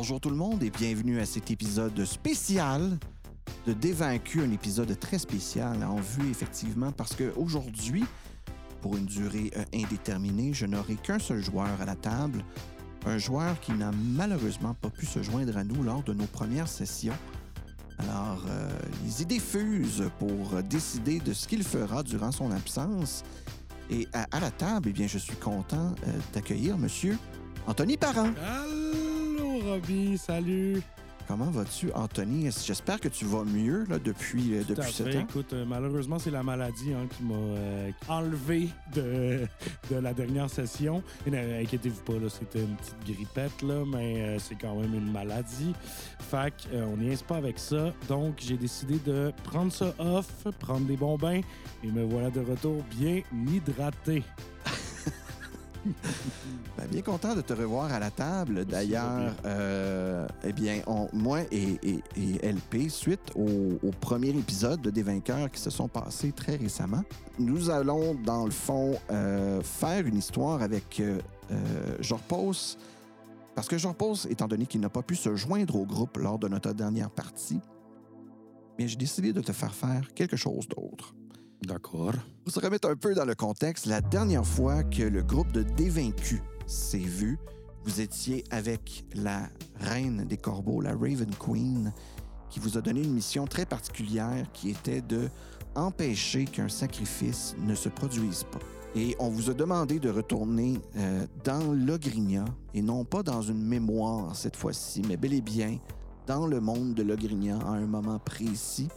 Bonjour tout le monde et bienvenue à cet épisode spécial de Dévaincu, un épisode très spécial en vue effectivement parce qu'aujourd'hui, pour une durée euh, indéterminée, je n'aurai qu'un seul joueur à la table, un joueur qui n'a malheureusement pas pu se joindre à nous lors de nos premières sessions. Alors, euh, les idées fusent pour décider de ce qu'il fera durant son absence. Et à, la table, eh bien, je suis content euh, d'accueillir Monsieur Anthony Parent. Robbie, salut. Comment vas-tu, Anthony? J'espère que tu vas mieux là, depuis, euh, depuis ce fait. temps. Écoute, euh, malheureusement, c'est la maladie hein, qui m'a euh, enlevé de, de la dernière session. Et n'inquiétez-vous pas, c'était une petite grippette, là, mais c'est quand même une maladie. Fait n'y est pas avec ça. Donc, j'ai décidé de prendre ça off, prendre des bons bains, et me voilà de retour bien hydraté. Ben, bien content de te revoir à la table. D'ailleurs, euh, eh bien, on- moi et, et- et LP, suite au, au premier épisode de Des vainqueurs qui se sont passés très récemment, nous allons, dans le fond, euh, faire une histoire avec euh, euh, Jorpos. Parce que Jorpos, étant donné qu'il n'a pas pu se joindre au groupe lors de notre dernière partie, j'ai décidé de te faire faire quelque chose d'autre. D'accord. Pour se remettre un peu dans le contexte, la dernière fois que le groupe de Dévaincus s'est vu, vous étiez avec la reine des corbeaux, la Raven Queen, qui vous a donné une mission très particulière qui était de empêcher qu'un sacrifice ne se produise pas. Et on vous a demandé de retourner euh, dans Logrinia, et non pas dans une mémoire cette fois-ci, mais bel et bien dans le monde de Logrinia à un moment précis,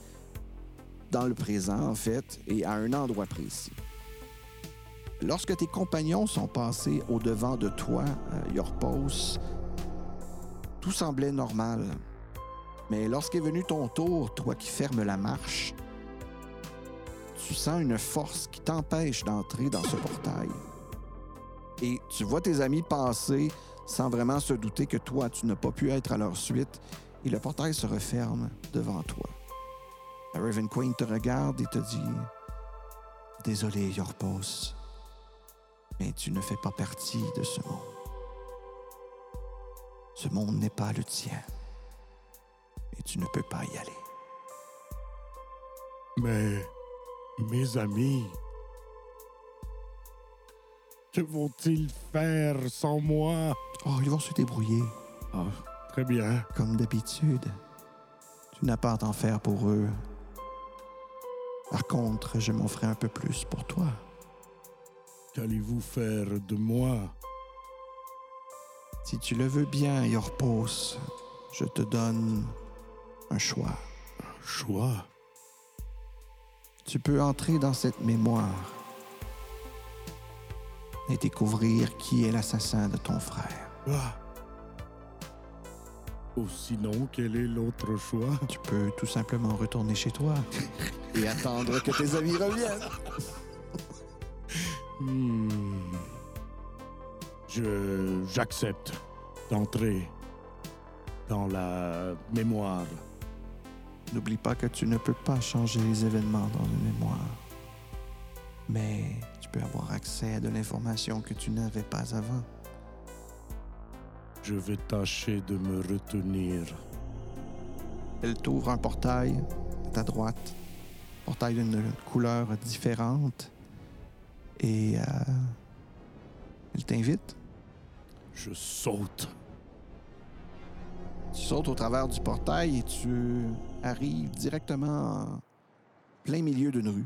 dans le présent en fait, et à un endroit précis. Lorsque tes compagnons sont passés au-devant de toi, euh, Yorpos, tout semblait normal. Mais lorsqu'est venu ton tour, toi qui fermes la marche, tu sens une force qui t'empêche d'entrer dans ce portail. Et tu vois tes amis passer sans vraiment se douter que toi, tu n'as pas pu être à leur suite, et le portail se referme devant toi. La Raven Queen te regarde et te dit Désolé, Yorpos, mais tu ne fais pas partie de ce monde. Ce monde n'est pas le tien. Et tu ne peux pas y aller. Mais mes amis, que vont-ils faire sans moi? Oh, ils vont se débrouiller, Ah, très bien. comme d'habitude. Tu n'as pas à t'en faire pour eux. Par contre, je m'en ferai un peu plus pour toi. Qu'allez-vous faire de moi? Si tu le veux bien, Yorpos, je te donne un choix. Choix? Tu peux entrer dans cette mémoire et découvrir qui est l'assassin de ton frère. Ah. Ou sinon, quel est l'autre choix? Tu peux tout simplement retourner chez toi et attendre que tes amis reviennent. Hmm. Je j'accepte d'entrer dans la mémoire. N'oublie pas que tu ne peux pas changer les événements dans une mémoire. Mais tu peux avoir accès à de l'information que tu n'avais pas avant. Je vais tâcher de me retenir. Elle t'ouvre un portail à ta droite. Portail d'une couleur différente. Et euh, elle t'invite. Je saute. Tu sautes au travers du portail et tu arrives directement en plein milieu d'une rue.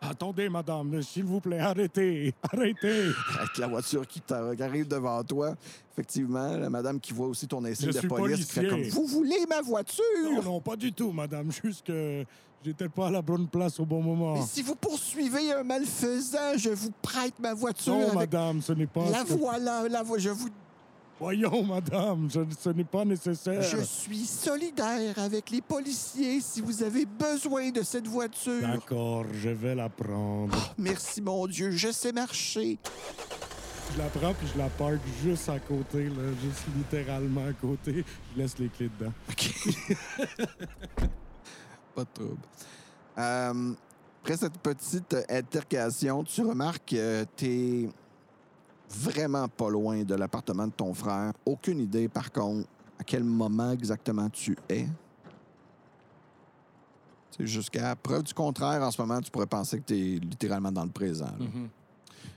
Attendez, madame, s'il vous plaît, arrêtez, arrêtez. Avec la voiture qui, arrive devant toi. Effectivement, la madame qui voit aussi ton insigne de police qui fait comme policier. Vous voulez ma voiture? Non, non, pas du tout, madame. Juste que j'étais pas à la bonne place au bon moment. Mais si vous poursuivez un malfaisant, je vous prête ma voiture. Non, avec- madame, ce n'est pas. La voilà, la vo- je vous Voyons, madame, je- ce n'est pas nécessaire. Je suis solidaire avec les policiers si vous avez besoin de cette voiture. D'accord, je vais la prendre. Merci mon Dieu, je sais marcher. Je la prends puis je la parque juste à côté, là, juste littéralement à côté. Je laisse les clés dedans. Pas de trouble. Euh, après cette petite altercation, tu remarques que tes, vraiment pas loin de l'appartement de ton frère. Aucune idée, par contre, à quel moment exactement tu es. C'est Jusqu'à preuve du contraire, en ce moment, tu pourrais penser que tu es littéralement dans le présent. Mhm.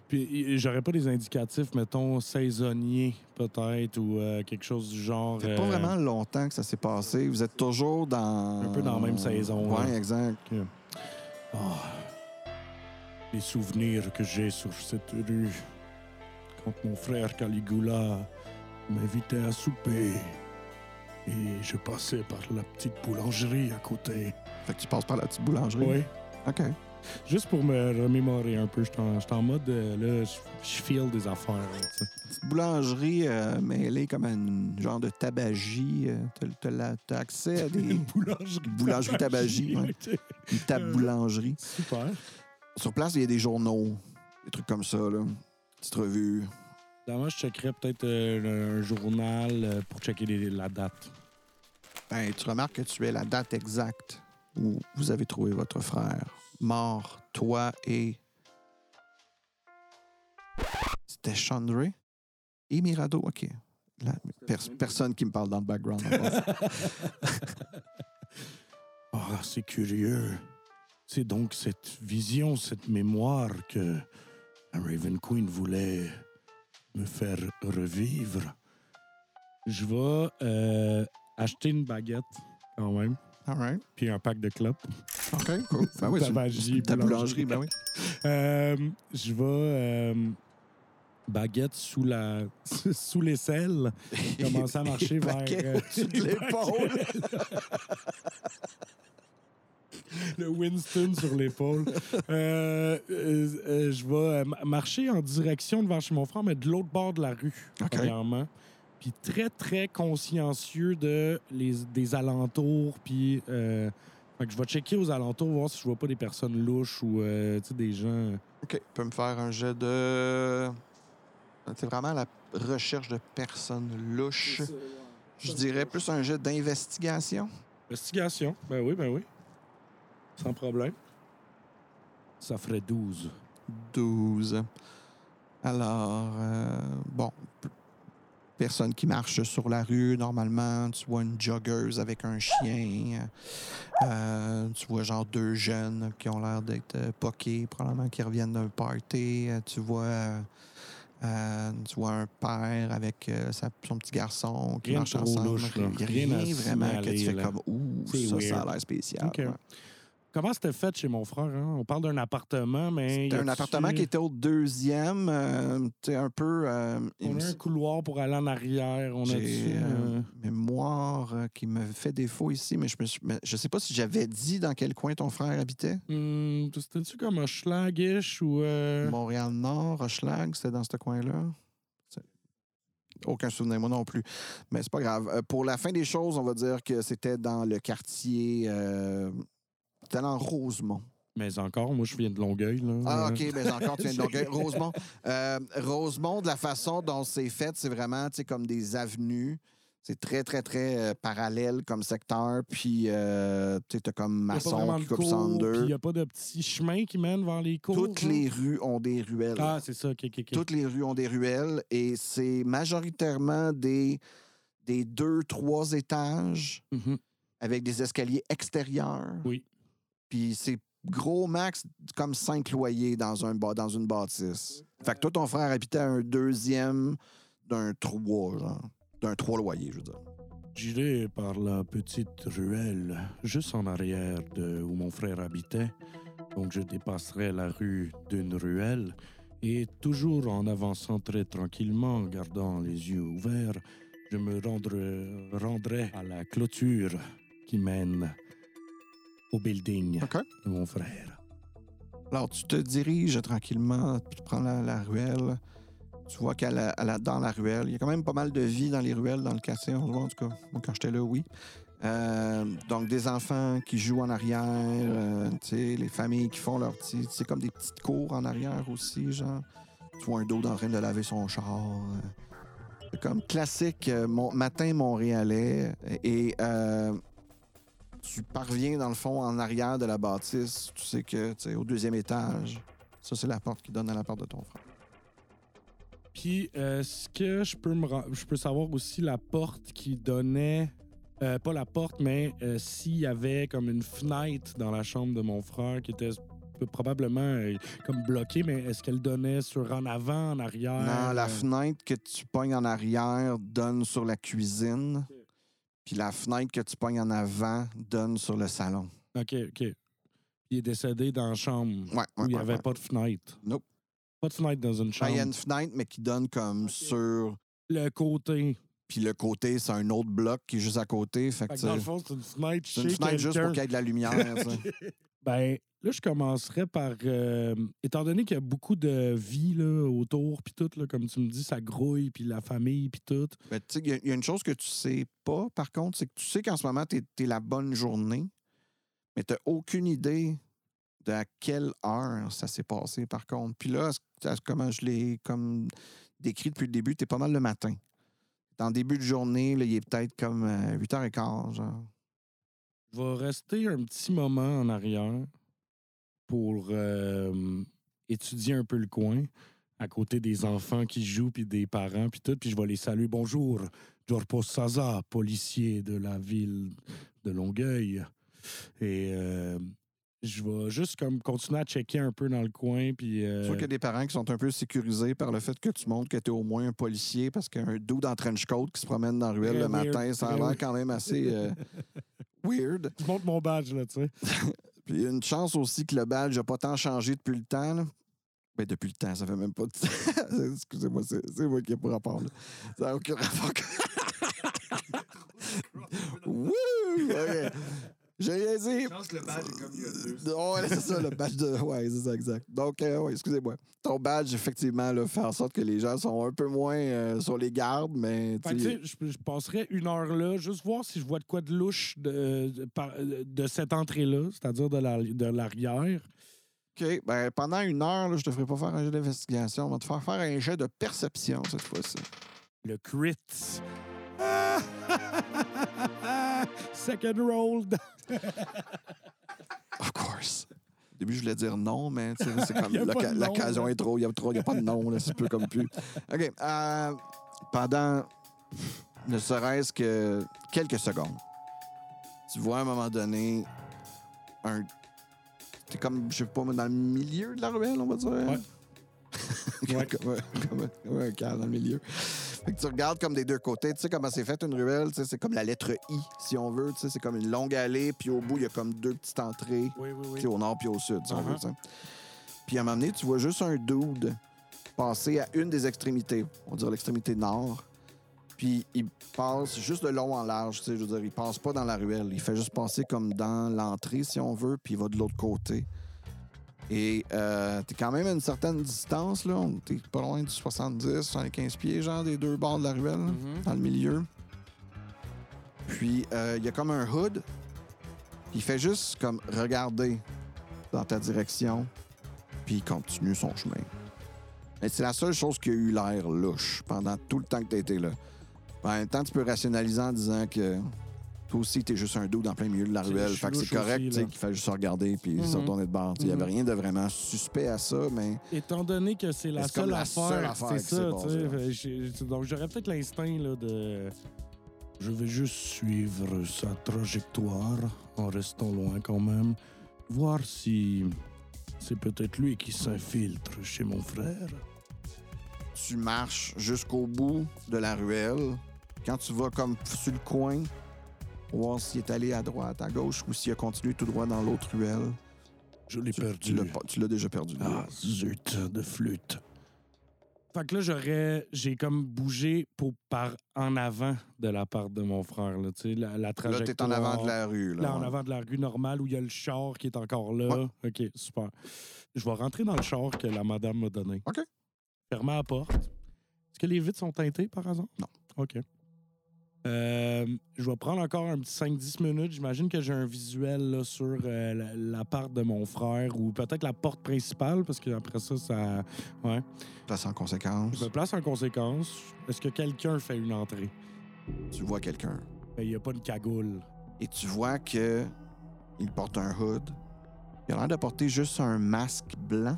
Puis j'aurais pas des indicatifs, mettons, saisonniers, peut-être, ou euh, quelque chose du genre. Ça fait pas euh, vraiment longtemps que ça s'est passé. Vous êtes toujours dans... Un peu dans la même saison, Oui, là. exact. Ah, les souvenirs que j'ai sur cette rue. Quand mon frère Caligula m'invitait à souper. Et je passais par la petite boulangerie à côté. Fait que tu passes par la petite boulangerie? Oui. OK. Juste pour me remémorer un peu, j'étais en, j'étais en mode, euh, là, je je feel des affaires. là. Petite boulangerie euh, mêlée comme un genre de tabagie. euh, T'as- accès à des... Une boulangerie. Boulangerie tabagie, ouais. une table boulangerie. Super. Sur place, il y a des journaux, des trucs comme ça, là. Petite revue. Dans je checkerais peut-être euh, un journal euh, pour checker les- la date. Ben, tu remarques que tu es la date exacte où vous avez trouvé votre frère. Mort, toi et. C'était Chandray et Mirado, OK. La- pers- personne qui me parle dans le background. Ah, c'est curieux. C'est donc cette vision, cette mémoire que Raven Queen voulait me faire revivre. Je vais euh, acheter une baguette quand même, All right. puis un pack de clopes. OK, cool. Ben oui, Tabagie, une- ta boulangerie. ben oui. Euh, je vais euh, baguette sous la sous l'aisselle, commencer à marcher vers euh, l'épaule. le Winston sur l'épaule. Euh, euh, euh, je vais ma- marcher en direction devant chez mon frère, mais de l'autre bord de la rue, OK. premièrement. Puis très, très consciencieux de les, des alentours. Puis euh, fait que je vais checker aux alentours, voir si je vois pas des personnes louches ou euh, tu sais, des gens. OK. Tu peux me faire un jet de. C'est vraiment la recherche de personnes louches. Je dirais plus un jet d'investigation. Investigation. Ben oui, ben oui. Sans problème. Ça ferait 12. 12. Alors, euh, bon, personne qui marche sur la rue, normalement, tu vois une joggeuse avec un chien. Euh, tu vois genre deux jeunes qui ont l'air d'être euh, poqués, probablement qui reviennent d'un party. Euh, tu vois... euh, euh, tu vois un père avec euh, sa- son petit garçon qui Rien marche ensemble. louche, là. Il y a Rien rien, à vraiment que tu fais là. comme Ouh, C'est ça, ça a l'air spécial. Ouais. Comment c'était fait chez mon frère? hein? On parle d'un appartement, mais. C'était un appartement qui était au deuxième, euh, tu un peu. euh, On a un couloir pour aller en arrière. On a J'ai dessus. euh, mémoire euh, qui me fait défaut ici, mais je me suis- je sais pas si j'avais dit dans quel coin ton frère habitait. C'était-tu comme un schlagish ou. euh, Montréal-Nord, Hochelag, c'était dans ce coin-là? Aucun souvenir, moi non plus. Mais c'est pas grave. Euh, pour la fin des choses, on va dire que c'était dans le quartier. Dans Rosemont. Mais encore, moi, je viens de Longueuil. Là. Ah, OK, mais encore, tu viens de Longueuil. Rosemont. Euh, Rosemont, de la façon dont c'est fait, c'est vraiment, tu sais, comme des avenues. C'est très, très, très euh, parallèle comme secteur. Puis, euh, tu sais, t'as comme maçon qui coupe en deux. Il n'y a pas de petits chemins qui mènent vers les cours. Toutes les rues ont des ruelles. Ah, c'est ça. OK, OK, OK. Toutes les rues ont des ruelles et c'est majoritairement des, des deux, trois étages Mhm. avec des escaliers extérieurs. Oui. Puis c'est gros max comme cinq loyers dans, un, dans une bâtisse. Fait que toi, ton frère habitait un deuxième d'un trois, genre. D'un trois loyers, je veux dire. J'irai par la petite ruelle juste en arrière de où mon frère habitait. Donc je dépasserai la rue d'une ruelle et toujours en avançant très tranquillement, en gardant les yeux ouverts, je me rendrai, rendrai à la clôture qui mène au building OK. de mon frère. Alors, tu te diriges tranquillement, tu prends la, la ruelle. Tu vois qu'à la- à la- dans la ruelle, il y a quand même pas mal de vie dans les ruelles, dans le quartier, en en tout cas. Moi, quand j'étais là, oui. Euh, donc, des enfants qui jouent en arrière, euh, tu sais, les familles qui font leur petit... C'est comme des petites cours en arrière aussi, genre. Tu vois un dos en train de laver son char. euh. C'est comme classique euh, mon, matin montréalais. Et euh, tu parviens, dans le fond, en arrière de la bâtisse. Tu sais que, tu sais, au deuxième étage, ça, c'est la porte qui donne à la porte de ton frère. Puis, euh, est-ce que je peux, me je peux savoir aussi la porte qui donnait. euh, pas la porte, mais euh, s'il y avait comme une fenêtre dans la chambre de mon frère qui était probablement euh, comme bloquée, mais est-ce qu'elle donnait sur en avant, en arrière? Non, la euh, fenêtre que tu pognes en arrière donne sur la cuisine. Puis la fenêtre que tu pognes en avant donne sur le salon. OK, OK. Il est décédé dans la chambre Ouais, ouais, où il n'y ouais, avait pas de fenêtre. Nope. Pas de fenêtre dans une chambre. Il y a une fenêtre, mais qui donne comme sur. Le côté. Puis le côté, c'est un autre bloc qui est juste à côté. Fait Fait que dans le fond, c'est une fenêtre c'est une fenêtre juste pour qu'il y ait de la lumière. Ben, là, je commencerais par. euh, étant donné qu'il y a beaucoup de vie là, autour, puis tout, là, comme tu me dis, ça grouille, puis la famille, puis tout. Ben, tu sais, il y y, a une chose que tu sais pas, par contre, c'est que tu sais qu'en ce moment, tu es, la bonne journée, mais tu aucune idée de à quelle heure ça s'est passé, par contre. Puis là, comment je l'ai comme décrit depuis le début, tu es pas mal le matin. Dans le début de journée, là, il est peut-être comme euh, 8h15, genre. Je vais rester un petit moment en arrière pour euh, étudier un peu le coin, à côté des enfants qui jouent, puis des parents, puis tout. Puis je vais les saluer. Bonjour, Georges Saza, policier de la ville de Longueuil. Et euh, je vais juste comme continuer à checker un peu dans le coin, puis... euh, sûr qu'il y a des parents qui sont un peu sécurisés par le fait que tu montres que tu es au moins un policier parce qu'un dude en trench coat qui se promène dans la ruelle Très le matin, ça a l'air quand même assez euh, weird. Je montre mon badge, là, tu sais. Puis il y a une chance aussi que le badge n'a pas tant changé depuis le temps. Là. Ben, depuis le temps, ça fait même pas de temps. Excusez-moi, c'est moi qui ai pas rapport. Là. Ça n'a aucun rapport. Wouh! OK. J'ai rien dit. Je pense que le badge est comme il y a deux. Ouais, c'est ça, le badge de. Ouais, c'est ça, exact. Donc, euh, ouais, excusez-moi. Ton badge, effectivement, là, fait en sorte que les gens sont un peu moins euh, sur les gardes, mais. Fait que, tu sais, tu sais, je, je passerais une heure là, juste voir si je vois de quoi de louche de, de, par- de cette entrée-là, c'est-à-dire de la- de l'arrière. OK. Ben, pendant une heure, là, je te ferai pas faire un jet d'investigation. On va te faire faire un jet de perception cette fois-ci. Le crit. Ah! Second roll. Of course. Au début, je voulais dire non, mais c'est comme l'occasion est trop. Il y a trop, il y a pas de là, c'est peu comme plus. OK. euh, pendant ne serait-ce que quelques secondes, tu vois à un moment donné un. T'es comme, je sais pas, dans le milieu de la ruelle, on va dire? Ouais. Ouais. comme, un- comme un- comme un cadre dans le milieu. Fait que tu regardes comme des deux côtés. Tu sais comment c'est fait une ruelle? C'est comme la lettre I, si on veut. C'est comme une longue allée, puis au bout, il y a comme deux petites entrées. Oui, oui, sais, au nord puis au sud, si on veut, Uh-huh. Puis à un moment donné, tu vois juste un dude passer à une des extrémités, on dirait l'extrémité nord. Puis il passe juste de long en large, tu sais, je veux dire, il passe pas dans la ruelle. Il fait juste passer comme dans l'entrée, si on veut, puis il va de l'autre côté. Et euh, t'es quand même à une certaine distance, là. T'es pas loin du 70, 75 pieds, genre, des deux bords de la ruelle, Mhm. dans le milieu. Puis euh, il y a comme un hood. Il fait juste comme regarder dans ta direction, puis il continue son chemin. Mais c'est la seule chose qui a eu l'air louche pendant tout le temps que tu été là. En même temps, tu peux rationaliser en disant que toi aussi, t'es juste un dos dans plein milieu de la C'est- ruelle. Fait que c'est correct, qu'il fait juste se regarder puis se Mhm. retourner de bord. Il n'y avait Mhm. rien de vraiment suspect à ça, mais Étant donné que c'est la C'est comme seule la affaire, seule affaire c'est ça, j'ai- Donc j'aurais peut-être l'instinct là, de. Je vais juste suivre sa trajectoire en restant loin quand même, voir si c'est peut-être lui qui s'infiltre chez mon frère. tu marches jusqu'au bout de la ruelle. Quand tu vas comme sur le coin, pour voir s'il est allé à droite, à gauche, ou s'il a continué tout droit dans l'autre ruelle, Je l'ai tu, perdu. tu l'as déjà perdu. Ah, zut, de flûte. Fait que là, j'aurais. J'ai comme bougé pour par en avant de la part de mon frère, là, tu sais, la, la Là, trajectoire. t'es en avant de la rue. Là, Là, en avant de la rue normale où il y a le char qui est encore là. OK, super. Je vais rentrer dans le char que la madame m'a donné. OK. Fermer la porte. Est-ce que les vitres sont teintées par hasard? Non. OK. Euh, je vais prendre encore un petit 5-10 minutes. J'imagine que j'ai un visuel là, sur euh, la, la part de mon frère ou peut-être la porte principale parce qu'après ça, ça. Ouais. Place en conséquence, Je me place en conséquence. Est-ce que quelqu'un fait une entrée? tu vois quelqu'un. Il n'y a pas de cagoule. Et tu vois que il porte un hood. Il a l'air de porter juste un masque blanc.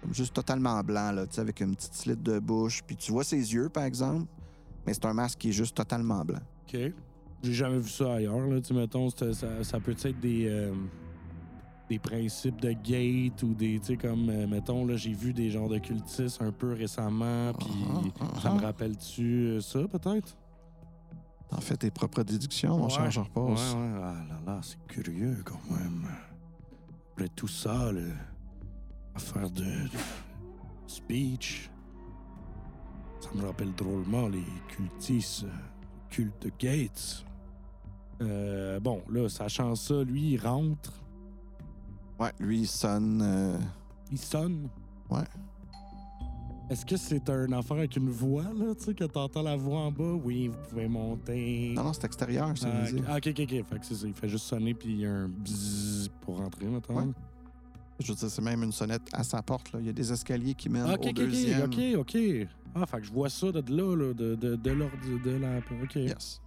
comme juste totalement blanc, là, tu sais, avec une petite slit de bouche. Puis tu vois ses yeux, par exemple, mais c'est un masque qui est juste totalement blanc. OK. J'ai jamais vu ça ailleurs, là. Tu mettons, ça, ça peut être des, euh, des principes de gate ou des, tu sais, comme, euh, mettons, là, j'ai vu des genres de cultistes un peu récemment, puis Ah, ah, ça me ah. rappelle-tu euh, ça, peut-être? T'en fais tes propres déductions, mon Ouais. cher Jean Ouais, ouais. repasse. Ah là là, c'est curieux quand même. Après tout ça, le... affaire de... de speech, ça me rappelle drôlement les cultistes, euh, culte Gates. Euh, bon, là, sachant ça, lui, il rentre, Ouais, lui, il sonne. euh, il sonne? Ouais. Est-ce que c'est un affaire avec une voix, là, tu sais, que t'entends la voix en bas? Oui, vous pouvez monter. Non, non, c'est extérieur, c'est Ah, musique. ok, ah, ok, ok. Fait que c'est ça. Il fait juste sonner, puis il y a un bzzz pour rentrer, maintenant. Ouais. Je veux dire, c'est même une sonnette à sa porte. Là. Il y a des escaliers qui mènent Ah, ok, au ok, deuxième. ok, ok, ok. Ah, fait que je vois ça de là, là, de, de, de l'ordre de la. Ok. Yes.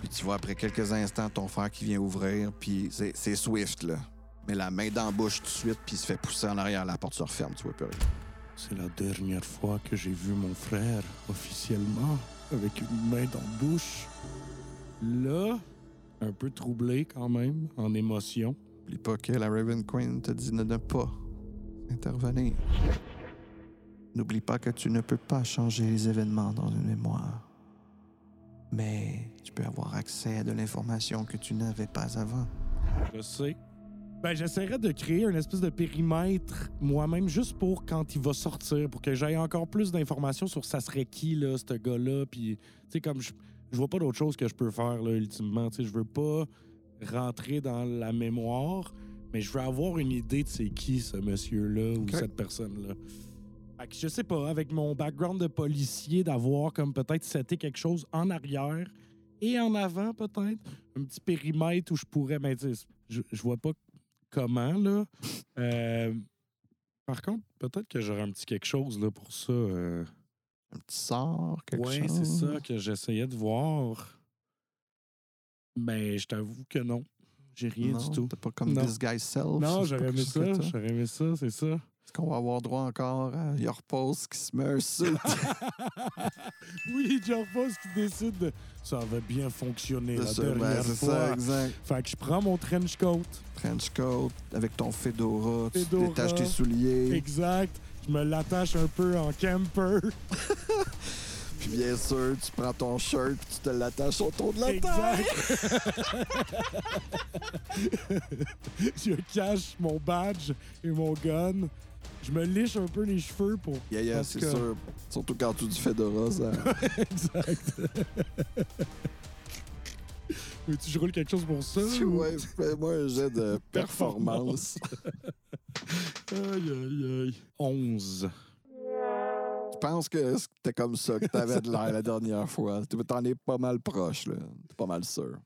Puis tu vois après quelques instants ton frère qui vient ouvrir, puis c'est c'est Swift, là. Mais la main dans la bouche tout de suite, puis il se fait pousser en arrière, la porte se referme, tu vois plus rien. C'est la dernière fois que j'ai vu mon frère officiellement avec une main dans la bouche. Là, un peu troublé quand même, en émotion. N'oublie pas que la Raven Queen te dit de ne pas intervenir. N'oublie pas que tu ne peux pas changer les événements dans une mémoire. Mais tu peux avoir accès à de l'information que tu n'avais pas avant. Je sais. Ben, j'essaierais de créer une espèce de périmètre moi-même juste pour quand il va sortir, pour que j'aie encore plus d'informations sur ça serait qui, là, ce gars-là. Puis, tu sais, comme je, je vois pas d'autre chose que je peux faire, là, ultimement. Tu sais, je veux pas rentrer dans la mémoire, mais je veux avoir une idée de c'est qui ce monsieur-là ou cette personne-là. Fait que je sais pas, avec mon background de policier, d'avoir comme peut-être seté quelque chose en arrière et en avant, peut-être. Un petit périmètre où je pourrais. Mais sais, je, je vois pas comment, là. Euh, par contre, peut-être que j'aurais un petit quelque chose là, pour ça. euh. Un petit sort, quelque Ouais, chose. c'est ça que j'essayais de voir. Mais je t'avoue que non. J'ai rien non, du tout. T'as pas comme Non. This Guy Self. Non, j'aurais aimé ça. J'aurais aimé ça, c'est ça. Est-ce qu'on va avoir droit encore à Your Pulse qui se met un suit? oui, John Foss qui décide de. Ça va bien fonctionner la ça, ben, dernière c'est fois. ça, exact. Fait que je prends mon trench coat. Trench coat avec ton fedora, tu Fedora. détaches tes souliers. Exact. Je me l'attache un peu en camper. Puis bien sûr, tu prends ton shirt tu te l'attaches autour de la tête. Exact. je cache mon badge et mon gun. Je me liche un peu les cheveux pour. Yeah, yeah, c'est que- sûr. Surtout quand tu du fedora, ça. exact. Veux-tu que je roule quelque chose pour ça? ou- ouais, fais-moi un jet de performance. Aïe, aïe, aïe. 11. Je pense que c'était comme ça que t'avais de l'air la dernière fois? T'en es pas mal proche, là. T'es pas mal sûr.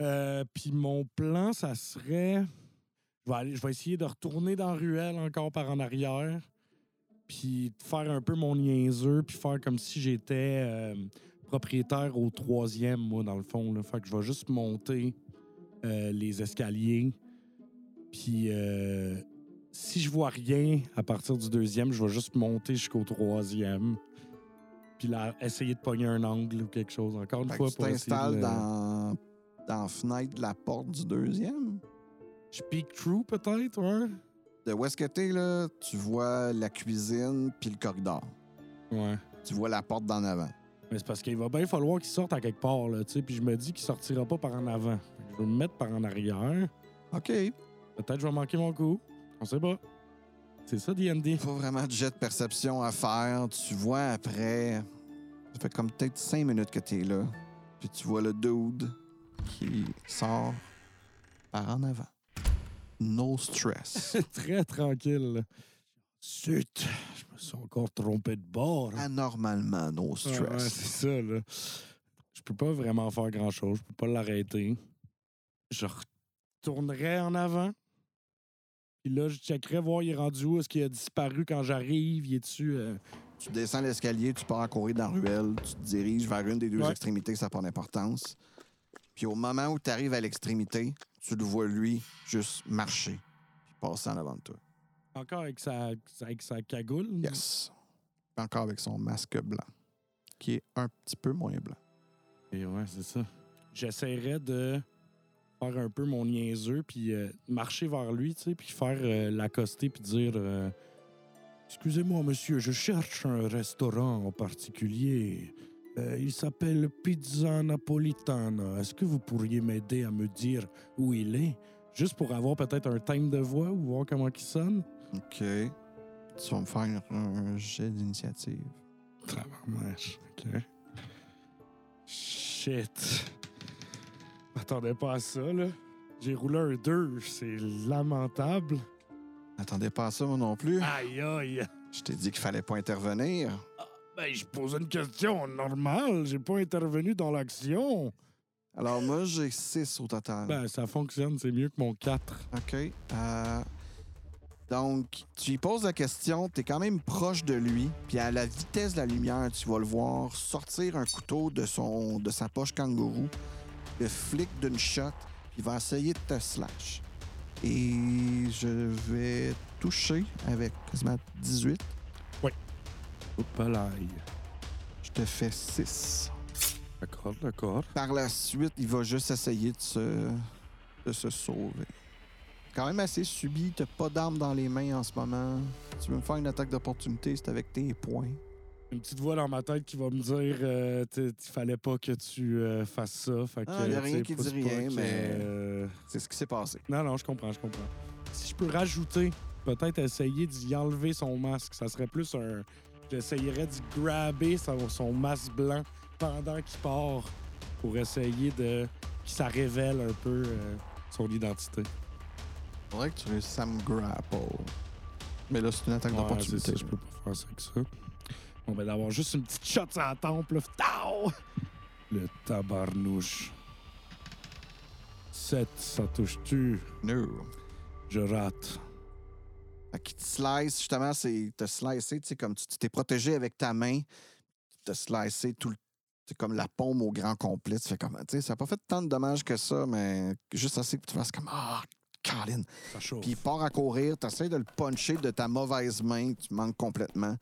Euh, Puis mon plan, ça serait. Je vais, essayer de retourner dans ruelle encore par en arrière. Puis faire un peu mon niaiseux. Puis faire comme si j'étais euh, propriétaire au troisième, moi, dans le fond. Fait que je vais juste monter euh, les escaliers. Puis si je vois rien à partir du deuxième, je vais juste monter jusqu'au troisième. Puis là, essayer de pogner un angle ou quelque chose. Encore une Fait que fois, tu pour essayer t'installes de- dans, dans la fenêtre de la porte du deuxième? Je peek through peut-être, ouais. De où est-ce que t'es, là, tu vois la cuisine puis le corridor. Ouais. Tu vois la porte d'en avant. Mais c'est parce qu'il va bien falloir qu'il sorte à quelque part, là, tu sais. Puis je me dis qu'il sortira pas par en avant. Je vais me mettre par en arrière. OK. Peut-être que je vais manquer mon coup. On sait pas. C'est ça, D&D. Pas vraiment de jet de perception à faire. Tu vois après. Ça fait comme peut-être cinq minutes que t'es là. Puis tu vois le dude qui sort par en avant. No stress. Très tranquille. Zut! Je me suis encore trompé de bord. Anormalement no Ouais, ouais, stress. c'est ça, là. Je peux pas vraiment faire grand-chose. Je peux pas l'arrêter. Je retournerai en avant. Puis là, je checkerai voir il est rendu où? Est-ce qu'il a disparu quand j'arrive? Il est-tu... euh, Tu descends l'escalier, tu pars à courir dans la ruelle, tu te diriges vers une des deux Ouais. extrémités, ça n'a pas d'importance. Puis au moment où tu arrives à l'extrémité, tu le vois lui juste marcher, puis passer en avant de toi. Encore avec sa, avec sa cagoule? Yes. Encore avec son masque blanc, qui est un petit peu moins blanc. Et ouais, c'est ça. J'essaierais de faire un peu mon niaiseux, puis euh, marcher vers lui, tu sais, puis faire euh, l'accoster, puis dire euh, Excusez-moi, monsieur, je cherche un restaurant en particulier. Il s'appelle Pizza Napolitana. Est-ce que vous pourriez m'aider à me dire où il est? Juste pour avoir peut-être un time de voix ou voir comment il sonne? OK. Tu vas me faire un jet d'initiative. Tabarnache, OK. Shit. M'attendais pas à ça, là. J'ai roulé un 2, c'est lamentable. Attendez pas à ça, moi non plus. Aïe, aïe. Je t'ai dit qu'il fallait pas intervenir. Ben, je pose une question normale. J'ai pas intervenu dans l'action. Alors, moi, j'ai 6 au total. Ben, ça fonctionne, c'est mieux que mon 4. OK. Euh, donc, tu lui poses la question, tu es quand même proche de lui, puis à la vitesse de la lumière, tu vas le voir sortir un couteau de, son, de sa poche kangourou, le flic d'une shot, il va essayer de te slash. Et je vais toucher avec quasiment 18. Opalaï. Je te fais 6. D'accord, d'accord. Par la suite, il va juste essayer de se, de se sauver. Quand même assez subi, t'as pas d'armes dans les mains en ce moment. Tu veux me faire une attaque d'opportunité, c'est avec tes poings. Une petite voix dans ma tête qui va me dire euh, t- fallait pas que tu euh, fasses ça. Fait que, Ah, y a rien qui dit rien, que, mais- euh, C'est ce qui s'est passé. Non, non, je comprends, je comprends. Si je peux rajouter, peut-être essayer d'y enlever son masque, ça serait plus un. J'essayerais d'y grabber son, son masque blanc pendant qu'il part pour essayer de. que ça révèle un peu euh, son identité. Faudrait que tu réussisses à me grapple. Mais là, c'est une attaque Ouais, d'opportunité. je peux pas faire ça avec ça. Bon, ben d'avoir juste une petite shot sur la tempe, là. Tao! Le tabarnouche. 7, ça touche-tu? No. Je rate. Qu'il te slice, justement, c'est te slicer, tu sais, comme tu t'es protégé avec ta main, te slicer tout le. C'est comme la paume au grand complet. Tu fais comme. Tu sais, ça n'a pas fait tant de dommages que ça, mais juste assez que tu fasses comme. Ah, Colin. Puis il part à courir, tu essaies de le puncher de ta mauvaise main, tu manques complètement.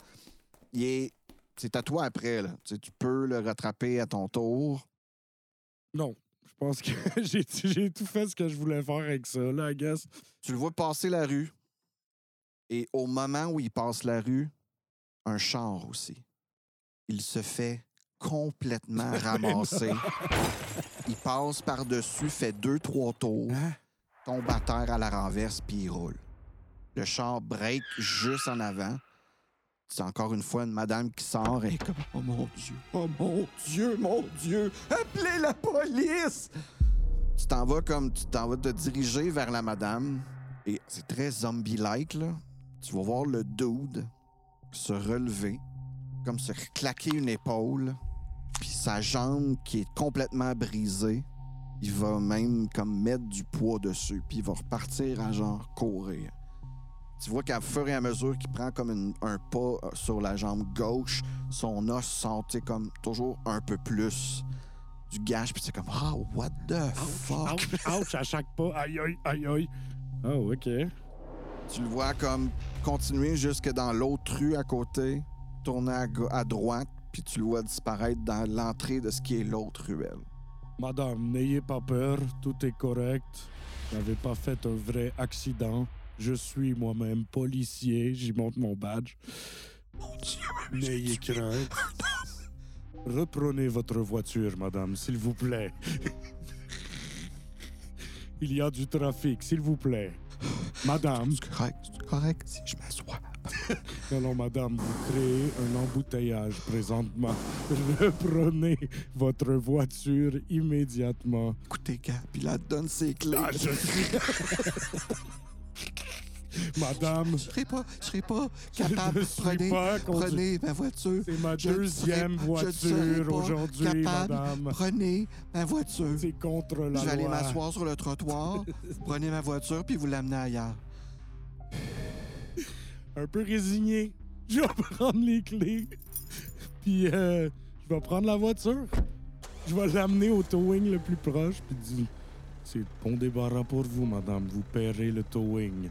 Il est. C'est à toi après, là. Tu sais, tu peux le rattraper à ton tour. Non. Je pense que j'ai j'ai tout fait ce que je voulais faire avec ça, là, I guess. Tu le vois passer la rue. Et au moment où il passe la rue, un char aussi. Il se fait complètement ramasser. il passe par-dessus, fait deux, trois tours, Hein? tombe à terre à la renverse, puis il roule. Le char break juste en avant. C'est encore une fois une madame qui sort et comme Oh mon Dieu, oh mon Dieu, mon Dieu, appelez la police! Tu t'en vas comme tu t'en vas te diriger vers la madame et c'est très zombie-like là. Tu vas voir le dude se relever, comme se claquer une épaule, puis sa jambe qui est complètement brisée, il va même comme mettre du poids dessus, puis il va repartir à genre courir. Tu vois qu'à fur et à mesure qu'il prend comme une- un pas euh, sur la jambe gauche, son os sais, comme toujours un peu plus du gage, puis c'est comme ah what the fuck? Ouch, ouch, à chaque pas. Aïe, aïe, aïe, aïe. Oh, OK. Tu le vois comme continuer jusque dans l'autre rue à côté, tourner à droite, puis tu le vois disparaître dans l'entrée de ce qui est l'autre ruelle. Madame, n'ayez pas peur, tout est correct. Vous n'avez pas fait un vrai accident. Je suis moi-même policier, j'y monte mon badge. Mon Dieu, N'ayez crainte. Reprenez votre voiture, madame, s'il vous plaît. Il y a du trafic, s'il vous plaît. Madame, c'est correct, c'est correct si je m'assois. non, non, madame, vous créez un embouteillage présentement. Reprenez votre voiture immédiatement. Écoutez, gars, puis là, donne ses clés. Ah, je suis... Madame, Je serai pas, je serai pas capable. je suis prenez, pas conduit. prenez ma voiture. C'est ma Je deuxième je voiture aujourd'hui, madame. Prenez ma voiture. C'est contre la Je vais aller loi. m'asseoir sur le trottoir. prenez ma voiture, puis vous l'amenez ailleurs. Un peu résigné. Je vais prendre les clés. Puis euh, je vais prendre la voiture. Je vais l'amener au towing le plus proche. Puis dire C'est bon débarras pour vous, madame. Vous paierez le towing.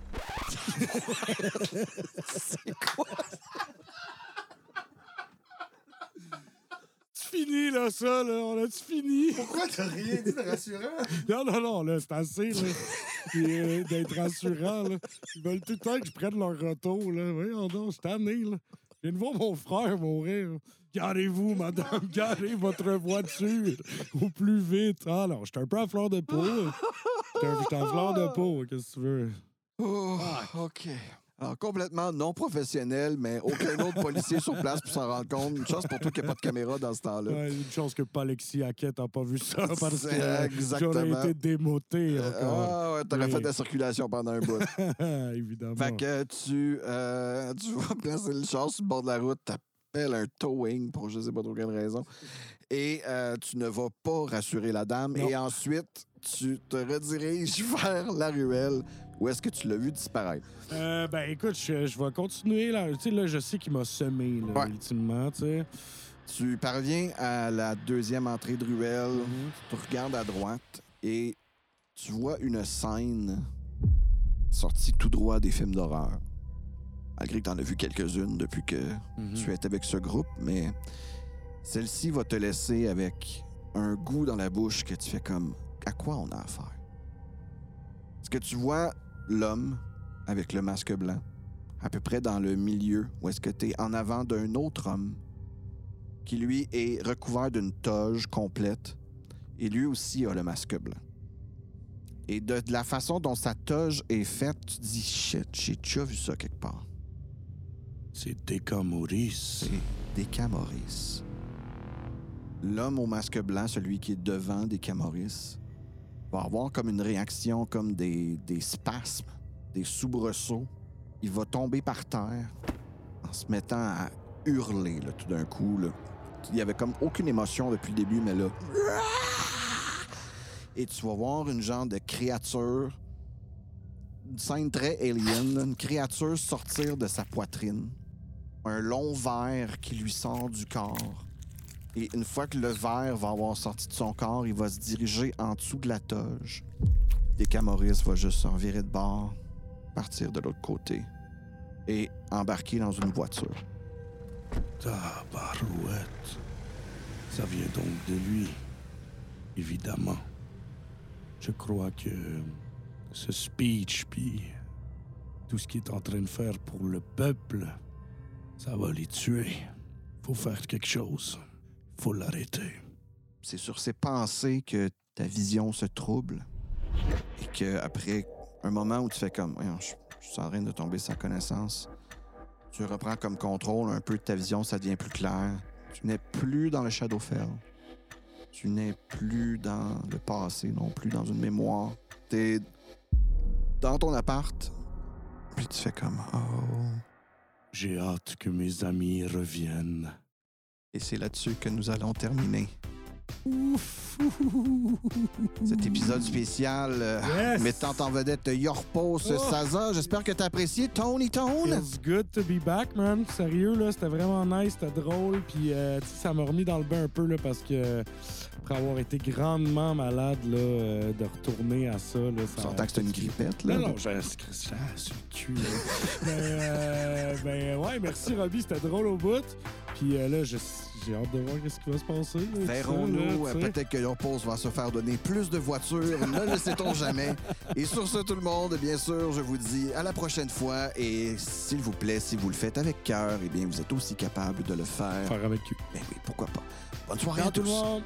C'est quoi? C'est fini, là, ça, là. On a-tu fini? Pourquoi t'as rien dit de rassurant? Non, non, non, là, c'est assez, là. Puis, euh, d'être rassurant, là. Ils veulent tout le temps que je prenne leur retour, là. Voyons donc, je suis tanné, là. Je viens de voir mon frère mourir. Garez-vous, madame, garez votre voiture au plus vite. Ah non, j'étais un peu à fleur de peau. Un- j'étais à fleur de peau, qu'est-ce que tu veux? Oh, OK. Alors, complètement non professionnel, mais aucun autre policier sur place pour s'en rendre compte. Une chance pour toi qu'il n'y a pas de caméra dans ce temps-là. Ouais, une chance que pas Alexis Hackett n'a pas vu ça parce que euh, exactement. j'aurais été démoté encore. Ah ouais, t'aurais Oui. fait de la circulation pendant un bout. Évidemment. fait que tu, euh, tu vas placer le char sur le bord de la route, t'appelles un towing pour je sais pas trop quelle raison, et euh, tu ne vas pas rassurer la dame, Non. et ensuite tu te rediriges vers la ruelle où est-ce que tu l'as vu disparaître? Euh, ben écoute, je, je vais continuer là. Tu sais, là, je sais qu'il m'a semé, là, Ouais. ultimement, tu sais. Tu parviens à la deuxième entrée de ruelle, tu regardes à droite et tu vois une scène sortie tout droit des films d'horreur. Malgré que tu en as vu quelques-unes depuis que Mhm. tu es avec ce groupe, mais celle-ci va te laisser avec un goût dans la bouche que tu fais comme à quoi on a affaire? Est-ce que tu vois l'homme avec le masque blanc, à peu près dans le milieu, où est-ce que tu es en avant d'un autre homme qui, lui, est recouvert d'une toge complète, et lui aussi a le masque blanc. Et de, de la façon dont sa toge est faite, tu te dis shit, j'ai déjà vu ça quelque part. C'est Deka Maurice. C'est des Camoris. L'homme au masque blanc, celui qui est devant des Camoris, va avoir comme une réaction, comme des, spasmes, des soubresauts. Il va tomber par terre en se mettant à hurler tout d'un coup. Il y avait comme aucune émotion depuis le début, mais là. Et tu vas voir une genre de créature, une scène très alien, une créature sortir de sa poitrine un long verre qui lui sort du corps. Et une fois que le verre va avoir sorti de son corps, il va se diriger en dessous de la toge. Et Camoris va juste s'en virer de bord, partir de l'autre côté et embarquer dans une voiture. Tabarouette. Ça vient donc de lui. Évidemment. Je crois que ce speech, puis tout ce qu'il est en train de faire pour le peuple, ça va les tuer. Faut faire quelque chose. Faut l'arrêter. C'est sur ces pensées que ta vision se trouble et que après un moment où tu fais comme je, je suis en train de tomber sans connaissance, tu reprends comme contrôle un peu de ta vision, ça devient plus clair. Tu n'es plus dans le Shadowfell. Tu n'es plus dans le passé non plus, dans une mémoire. Tu es dans ton appart, puis tu fais comme Oh. J'ai hâte que mes amis reviennent. Et c'est là-dessus que nous allons terminer Ouf! cet épisode spécial euh, Yes! mettant en vedette Yorpos Oh! Saza. J'espère que tu as apprécié Tony Tone. Feels good to be back, man. Sérieux, là, c'était vraiment nice, c'était drôle. Puis, euh, tu sais, ça m'a remis dans le bain un peu, là, parce que après avoir été grandement malade, là, euh, de retourner à ça, là, ça... J'entends que c'est une grippette, là. Non, non, j'ai sur le cul, là. Mais, euh, ben, ouais, merci, Robbie, c'était drôle au bout. Puis euh, là, j'ai hâte de voir ce qui va se passer. Verrons-nous. euh. Peut-être que Yorpos va se faire donner plus de voitures. ne le sait-on jamais. Et sur ce, tout le monde, bien sûr, je vous dis à la prochaine fois. Et s'il vous plaît, si vous le faites avec cœur, eh bien, vous êtes aussi capable de le faire. Faire avec eux. Ben oui, pourquoi pas. Bonne soirée à tout tous. le monde!